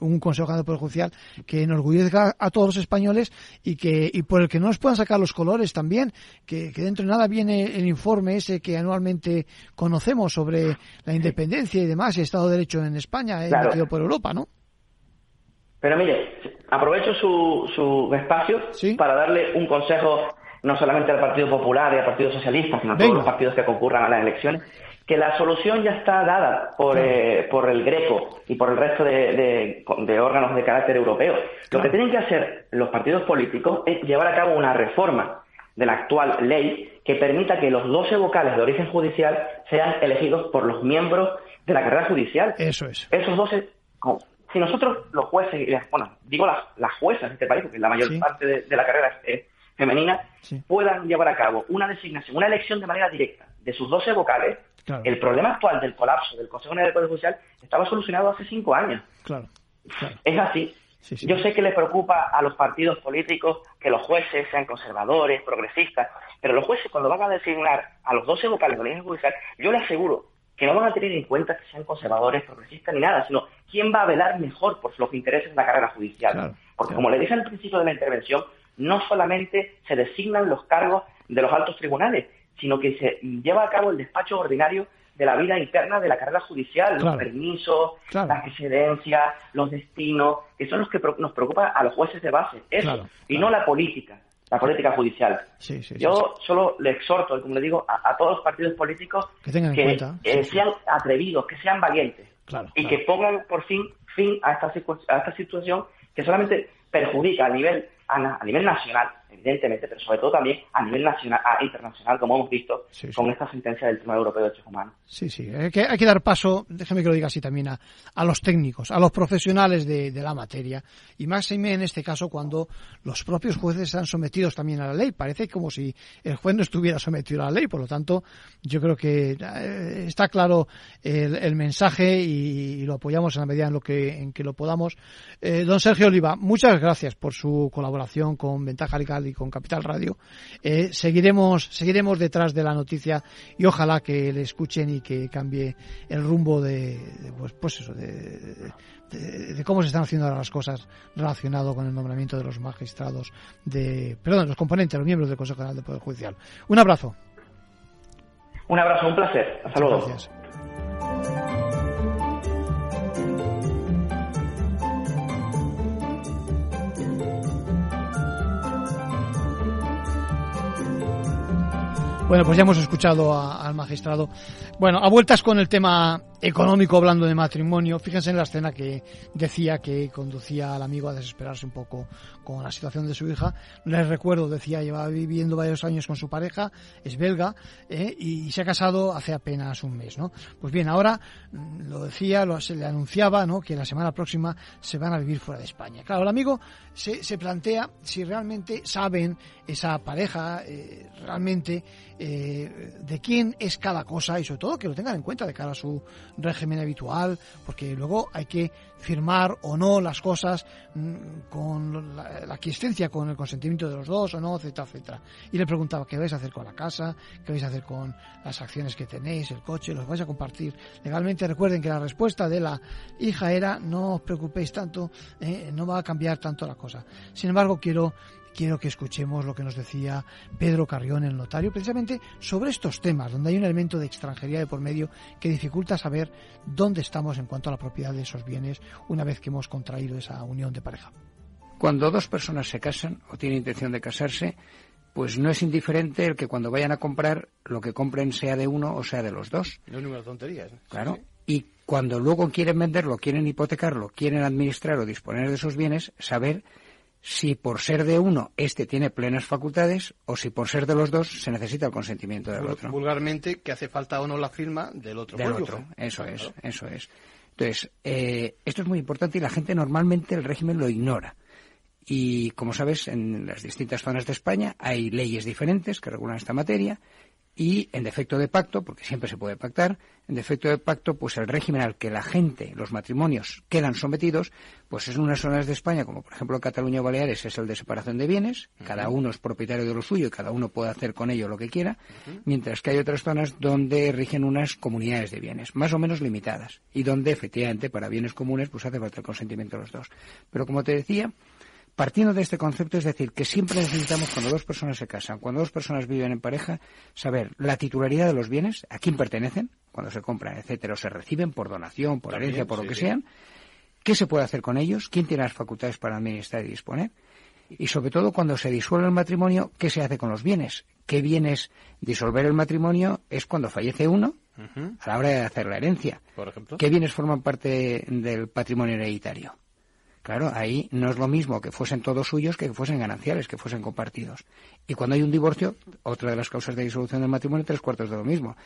un Consejo de Poder Judicial que enorgullezca a todos los españoles y que y por el que no nos puedan sacar los colores también, que, que dentro de nada viene el informe ese que anualmente conocemos sobre la independencia y demás y Estado de Derecho en España, eh, por Europa, ¿no? Pero mire, aprovecho su, su espacio para darle un consejo no solamente al Partido Popular y al Partido Socialista, sino a todos los partidos que concurran a las elecciones, que la solución ya está dada por, eh, por el Greco y por el resto de, de, órganos de carácter europeo. Lo que tienen que hacer los partidos políticos es llevar a cabo una reforma de la actual ley que permita que los 12 vocales de origen judicial sean elegidos por los miembros de la carrera judicial. Eso es. Esos 12, si nosotros los jueces, bueno, digo las, las juezas de este país, porque la mayor parte de, la carrera es femenina, puedan llevar a cabo una designación, una elección de manera directa de sus 12 vocales, el problema actual del colapso del Consejo General del Poder Judicial estaba solucionado hace cinco años. Claro. Es así. Yo sé que le preocupa a los partidos políticos que los jueces sean conservadores, progresistas, pero los jueces cuando van a designar a los 12 vocales de la Judicial, yo le aseguro que no van a tener en cuenta que sean conservadores, progresistas ni nada, sino quién va a velar mejor por los intereses de la carrera judicial. Porque como le dije al principio de la intervención, no solamente se designan los cargos de los altos tribunales, sino que se lleva a cabo el despacho ordinario de la vida interna de la carrera judicial, los permisos, las excedencias, los destinos, que son los que nos preocupan a los jueces de base, eso, y no la política, la política judicial. Yo solo le exhorto, como le digo, a, todos los partidos políticos que, eh, sean atrevidos, que sean valientes. Y que pongan por fin fin a esta, a esta situación que solamente perjudica a nivel a, nivel nacional, evidentemente, pero sobre todo también a nivel nacional, a, internacional, como hemos visto con esta sentencia del Tribunal Europeo de Derechos Humanos. Sí, sí, hay que, hay que dar paso, déjeme que lo diga así también, a, a los técnicos, a los profesionales de, de la materia, y más en este caso cuando los propios jueces están sometidos también a la ley. Parece como si el juez no estuviera sometido a la ley, por lo tanto, yo creo que eh, está claro el, el mensaje y, lo apoyamos en la medida en, lo que, en que lo podamos. Eh, don Sergio Oliva, muchas gracias por su colaboración con Ventaja Legal y con Capital Radio. Eh, seguiremos, seguiremos detrás de la noticia y ojalá que le escuchen y que cambie el rumbo de, pues, pues eso, de, de, cómo se están haciendo ahora las cosas relacionado con el nombramiento de los magistrados, de, perdón, los componentes, los miembros del Consejo General del Poder Judicial. Un abrazo. Un abrazo, un placer. Hasta luego. Gracias. Bueno, pues ya hemos escuchado al magistrado. Bueno, a vueltas con el tema económico hablando de matrimonio. Fíjense en la escena que decía que conducía al amigo a desesperarse un poco con la situación de su hija. Les recuerdo, decía, lleva viviendo varios años con su pareja, es belga, eh, y se ha casado hace apenas un mes, ¿no? Pues bien, ahora mm, lo decía, lo, se le anunciaba, ¿no? Que la semana próxima se van a vivir fuera de España. Claro, el amigo se, se plantea si realmente saben esa pareja, eh, realmente eh, de quién es cada cosa y sobre todo que lo tengan en cuenta de cara a su régimen habitual, porque luego hay que firmar o no las cosas mm, con la, la con el consentimiento de los dos o no, etcétera, etcétera. Y le preguntaba qué vais a hacer con la casa, qué vais a hacer con las acciones que tenéis, el coche, los vais a compartir legalmente. Recuerden que la respuesta de la hija era no os preocupéis tanto, eh, no va a cambiar tanto la cosa. Sin embargo, quiero quiero que escuchemos lo que nos decía Pedro Carrión, el notario, precisamente sobre estos temas, donde hay un elemento de extranjería de por medio que dificulta saber dónde estamos en cuanto a la propiedad de esos bienes una vez que hemos contraído esa unión de pareja. Cuando dos personas se casan o tienen intención de casarse, pues no es indiferente el que cuando vayan a comprar, lo que compren sea de uno o sea de los dos. No es ninguna tontería. Claro. Y cuando luego quieren venderlo, quieren hipotecarlo, quieren administrar o disponer de esos bienes, saber si por ser de uno este tiene plenas facultades o si por ser de los dos se necesita el consentimiento del otro. Vulgarmente que hace falta o no la firma del otro. Del otro, eso es, eso es. Entonces, eh, esto es muy importante y la gente normalmente el régimen lo ignora. Y como sabes, en las distintas zonas de España hay leyes diferentes que regulan esta materia y en defecto de pacto, porque siempre se puede pactar, en defecto de pacto, pues el régimen al que la gente, los matrimonios, quedan sometidos, pues es en unas zonas de España, como por ejemplo Cataluña o Baleares, es el de separación de bienes, cada uno es propietario de lo suyo y cada uno puede hacer con ello lo que quiera, mientras que hay otras zonas donde rigen unas comunidades de bienes, más o menos limitadas, y donde efectivamente para bienes comunes pues hace falta el consentimiento de los dos. Pero como te decía, Partiendo de este concepto, es decir, que siempre necesitamos, cuando dos personas se casan, cuando dos personas viven en pareja, saber la titularidad de los bienes, a quién pertenecen, cuando se compran, etcétera, o se reciben por donación, por herencia, por lo que sean, qué se puede hacer con ellos, quién tiene las facultades para administrar y disponer, y sobre todo cuando se disuelve el matrimonio, qué se hace con los bienes, qué bienes disolver el matrimonio es cuando fallece uno, a la hora de hacer la herencia. Por ejemplo. ¿Qué bienes forman parte del patrimonio hereditario? Claro, ahí no es lo mismo que fuesen todos suyos que que fuesen gananciales, que fuesen compartidos. Y cuando hay un divorcio, otra de las causas de disolución del matrimonio, tres cuartos de lo mismo.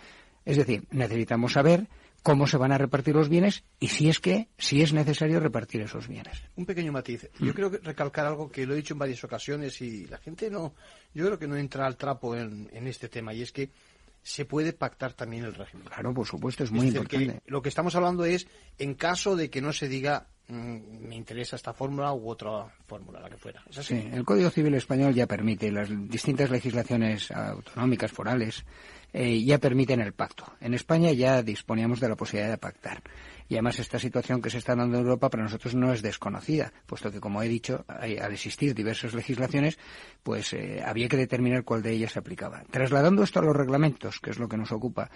Es decir, necesitamos saber cómo se van a repartir los bienes y si es que, si es necesario repartir esos bienes. Un pequeño matiz. Yo quiero recalcar algo que lo he dicho en varias ocasiones y la gente no, yo creo que no entra al trapo en, este tema y es que se puede pactar también el régimen. Claro, por supuesto, es muy importante. lo que estamos hablando es en caso de que no se diga Mm, me interesa esta fórmula u otra fórmula, la que fuera. Sí, el Código Civil Español ya permite, las distintas legislaciones autonómicas, forales, eh, ya permiten el pacto. En España ya disponíamos de la posibilidad de pactar. Y además esta situación que se está dando en Europa para nosotros no es desconocida, puesto que, como he dicho, al existir diversas legislaciones, pues eh, había que determinar cuál de ellas se aplicaba. Trasladando esto a los reglamentos, que es lo que nos ocupa,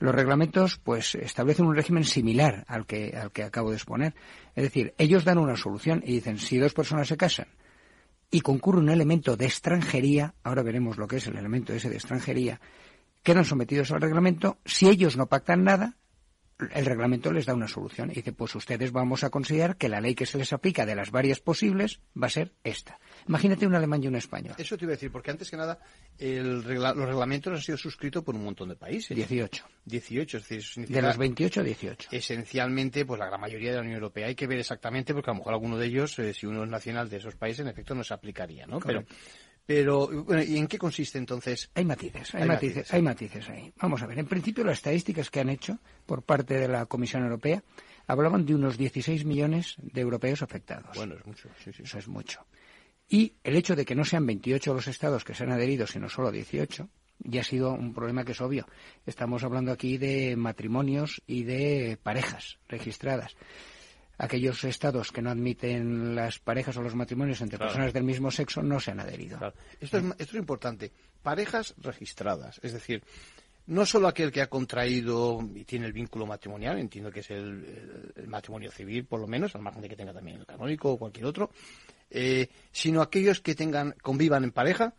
los reglamentos pues establecen un régimen similar al que, al que acabo de exponer. Es decir, ellos dan una solución y dicen, si dos personas se casan y concurre un elemento de extranjería, ahora veremos lo que es el elemento ese de extranjería, quedan sometidos al reglamento. Si ellos no pactan nada, el reglamento les da una solución y dice, pues ustedes vamos a considerar que la ley que se les aplica de las varias posibles va a ser esta. Imagínate un alemán y un español. Eso te iba a decir, porque antes que nada los reglamentos han sido suscritos por un montón de países. 18. 18, es decir, De los 28, 18. Esencialmente, pues la gran mayoría de la Unión Europea. Hay que ver exactamente, porque a lo mejor alguno de ellos, eh, si uno es nacional de esos países, en efecto no se aplicaría, ¿no? Pero pero, bueno, ¿y en qué consiste entonces? Hay matices, hay, matices, hay matices ahí. Vamos a ver, en principio las estadísticas que han hecho por parte de la Comisión Europea hablaban de unos 16 millones de europeos afectados. Bueno, es mucho, sí, sí. Eso es mucho. Y el hecho de que no sean 28 los estados que se han adherido, sino solo 18, ya ha sido un problema que es obvio. Estamos hablando aquí de matrimonios y de parejas registradas aquellos estados que no admiten las parejas o los matrimonios entre personas del mismo sexo no se han adherido. Esto, es, esto es importante. Parejas registradas, es decir, no solo aquel que ha contraído y tiene el vínculo matrimonial, entiendo que es el, matrimonio civil, por lo menos, al margen de que tenga también el canónico o cualquier otro, eh, sino aquellos que tengan convivan en pareja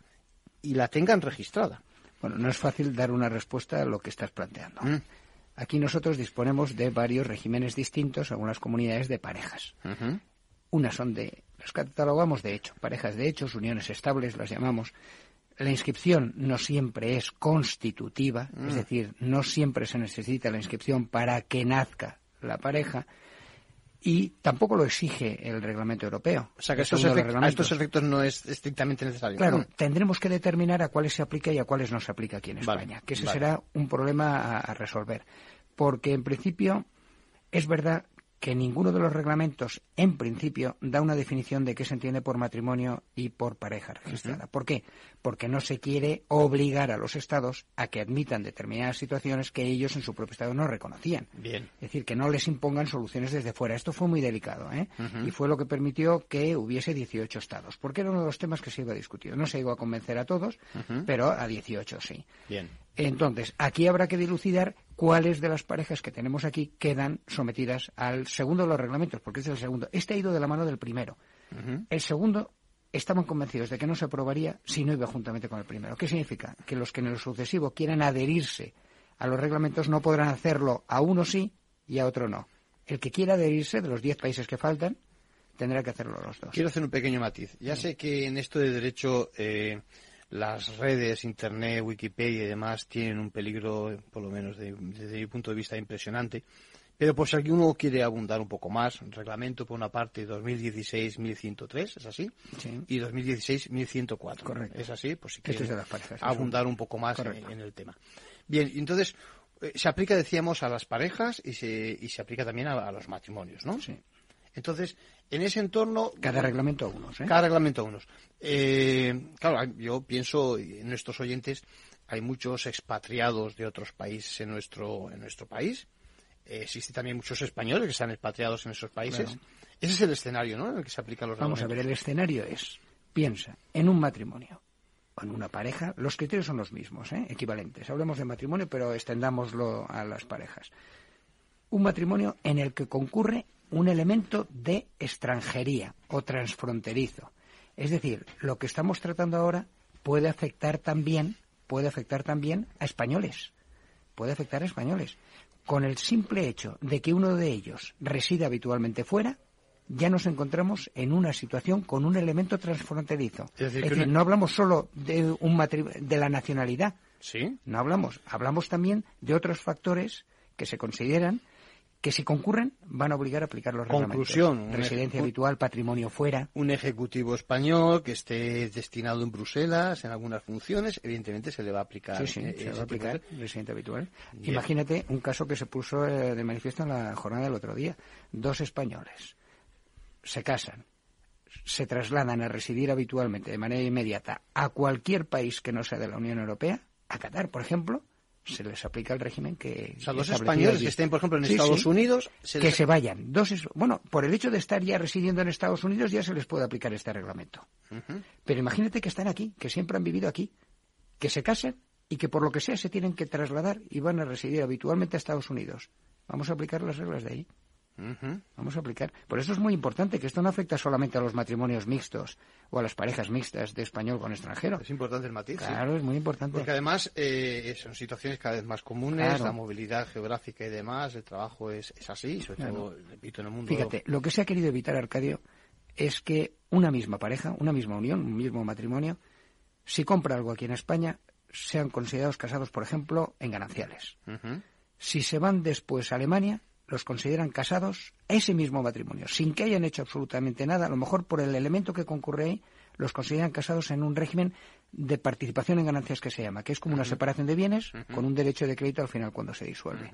y la tengan registrada. Bueno, no es fácil dar una respuesta a lo que estás planteando. Mm. Aquí nosotros disponemos de varios regímenes distintos, algunas comunidades de parejas. Unas son de, las catalogamos de hecho, parejas de hechos, uniones estables, las llamamos. La inscripción no siempre es constitutiva, es mm. decir, no siempre se necesita la inscripción para que nazca la pareja y tampoco lo exige el reglamento europeo. O sea que estos a estos efectos no es estrictamente necesario. Claro, tendremos que determinar a cuáles se aplica y a cuáles no se aplica aquí en España, que ese será un problema a resolver. Porque en principio es verdad que ninguno de los reglamentos, en principio, da una definición de qué se entiende por matrimonio y por pareja registrada. ¿Por qué? Porque no se quiere obligar a los estados a que admitan determinadas situaciones que ellos en su propio estado no reconocían. Bien. Es decir, que no les impongan soluciones desde fuera. Esto fue muy delicado, ¿eh? Y fue lo que permitió que hubiese 18 estados. Porque era uno de los temas que se iba a discutir. No se iba a convencer a todos, pero a 18 sí. Bien. Entonces, aquí habrá que dilucidar cuáles de las parejas que tenemos aquí quedan sometidas al segundo de los reglamentos, porque este es el segundo. Este ha ido de la mano del primero. El segundo estaban convencidos de que no se aprobaría si no iba juntamente con el primero. ¿Qué significa? Que los que en el sucesivo quieran adherirse a los reglamentos no podrán hacerlo a uno sí y a otro no. El que quiera adherirse de los diez países que faltan tendrá que hacerlo los dos. Quiero hacer un pequeño matiz. Ya sé que en esto de derecho eh, las redes, Internet, Wikipedia y demás tienen un peligro, por lo menos desde mi punto de vista, impresionante. Pero por si alguno quiere abundar un poco más, reglamento por una parte 2016-1103, ¿es así? Sí. Y 2016-1104. Correcto. ¿Es así? Pues si quiere abundar un poco más en, el tema. Bien, entonces, eh, se aplica, decíamos, a las parejas y se, y se aplica también a, a los matrimonios, ¿no? Sí. Entonces, en ese entorno... Cada reglamento a unos, ¿eh? Cada reglamento a unos. Eh, claro, yo pienso, en nuestros oyentes, hay muchos expatriados de otros países en nuestro, en nuestro país. Eh, existen también muchos españoles que están expatriados en esos países. Ese es el escenario, ¿no?, en el que se aplican los Vamos a ver, el escenario es, piensa, en un matrimonio o en una pareja, los criterios son los mismos, ¿eh? equivalentes. Hablemos de matrimonio, pero extendámoslo a las parejas. Un matrimonio en el que concurre un elemento de extranjería o transfronterizo. Es decir, lo que estamos tratando ahora puede afectar también, puede afectar también a españoles. Puede afectar a españoles. Con el simple hecho de que uno de ellos reside habitualmente fuera, ya nos encontramos en una situación con un elemento transfronterizo. Es decir, no hablamos solo de, un de la nacionalidad. Sí. No hablamos. Hablamos también de otros factores que se consideran que si concurren van a obligar a aplicar los Conclusión, Residencia habitual, patrimonio fuera. Un ejecutivo español que esté destinado en Bruselas en algunas funciones, evidentemente se le va a aplicar. Sí, sí, eh, se va a aplicar residente habitual. Imagínate un caso que se puso eh, de manifiesto en la jornada del otro día. Dos españoles se casan, se trasladan a residir habitualmente de manera inmediata a cualquier país que no sea de la Unión Europea, a Qatar, por ejemplo, se les aplica el régimen que... O sea, los españoles que estén, por ejemplo, en Estados Unidos... que se vayan. Dos, bueno, por el hecho de estar ya residiendo en Estados Unidos ya se les puede aplicar este reglamento. Pero imagínate que están aquí, que siempre han vivido aquí, que se casen y que por lo que sea se tienen que trasladar y van a residir habitualmente a Estados Unidos. Vamos a aplicar las reglas de ahí. Vamos a aplicar. Por eso es muy importante que esto no afecta solamente a los matrimonios mixtos o a las parejas mixtas de español con extranjero. Es importante el matiz. Claro, es muy importante. Porque además eh, son situaciones cada vez más comunes, la movilidad geográfica y demás, el trabajo es, así, sobre todo, repito, en el mundo. Fíjate, lo que se ha querido evitar, Arcadio, es que una misma pareja, una misma unión, un mismo matrimonio, si compra algo aquí en España, sean considerados casados, por ejemplo, en gananciales. Si se van después a Alemania, los consideran casados ese mismo matrimonio, sin que hayan hecho absolutamente nada, a lo mejor por el elemento que concurre ahí, los consideran casados en un régimen de participación en ganancias que se llama, que es como una separación de bienes con un derecho de crédito al final cuando se disuelve.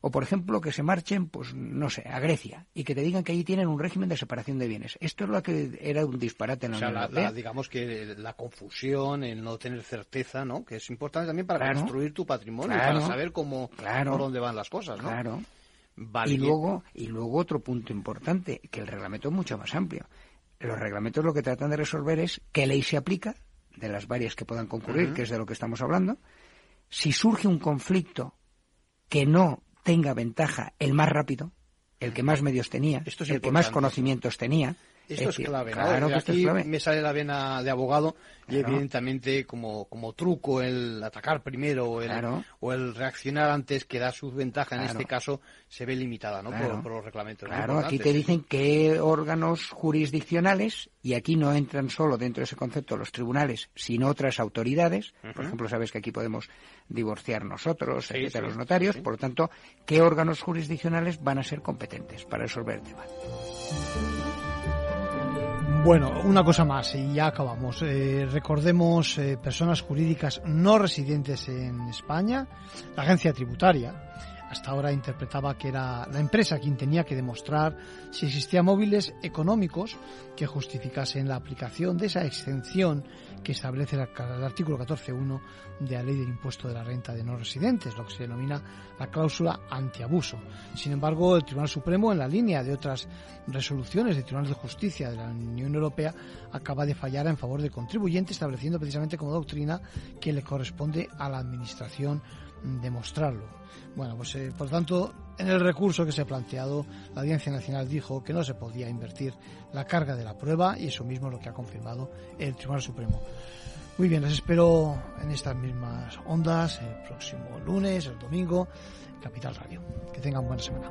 O, por ejemplo, que se marchen, pues, no sé, a Grecia y que te digan que allí tienen un régimen de separación de bienes. Esto es lo que era un disparate en la o sea, digamos que la confusión, el no tener certeza, ¿no? Que es importante también para construir tu patrimonio, para saber cómo, por dónde van las cosas, ¿no? Claro. Y luego, y luego otro punto importante, que el reglamento es mucho más amplio. Los reglamentos lo que tratan de resolver es qué ley se aplica, de las varias que puedan concurrir, que es de lo que estamos hablando. Si surge un conflicto que no tenga ventaja el más rápido, el que más medios tenía, el que más conocimientos tenía, esto es, clave, ¿no? Aquí me sale la vena de abogado y evidentemente como, como truco el atacar primero o el, o el reaccionar antes que da su ventaja en este caso se ve limitada, ¿no? Por, los reglamentos. Claro, aquí te dicen qué órganos jurisdiccionales y aquí no entran solo dentro de ese concepto los tribunales, sino otras autoridades. Por ejemplo, sabes que aquí podemos divorciar nosotros, los notarios. Por lo tanto, ¿qué órganos jurisdiccionales van a ser competentes para resolver el tema? Bueno, una cosa más y ya acabamos. Eh, recordemos eh, personas jurídicas no residentes en España, la agencia tributaria hasta ahora interpretaba que era la empresa quien tenía que demostrar si existían móviles económicos que justificasen la aplicación de esa exención que establece el artículo 14.1 de la ley del impuesto de la renta de no residentes, lo que se denomina la cláusula antiabuso. Sin embargo, el Tribunal Supremo, en la línea de otras resoluciones de Tribunal de Justicia de la Unión Europea, acaba de fallar en favor del contribuyente, estableciendo precisamente como doctrina que le corresponde a la Administración demostrarlo. Bueno, pues eh, por tanto, en el recurso que se ha planteado, la Audiencia Nacional dijo que no se podía invertir la carga de la prueba y eso mismo es lo que ha confirmado el Tribunal Supremo. Muy bien, les espero en estas mismas ondas el próximo lunes, el domingo, Capital Radio. Que tengan buena semana.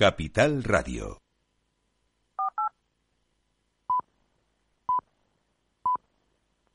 Capital Radio.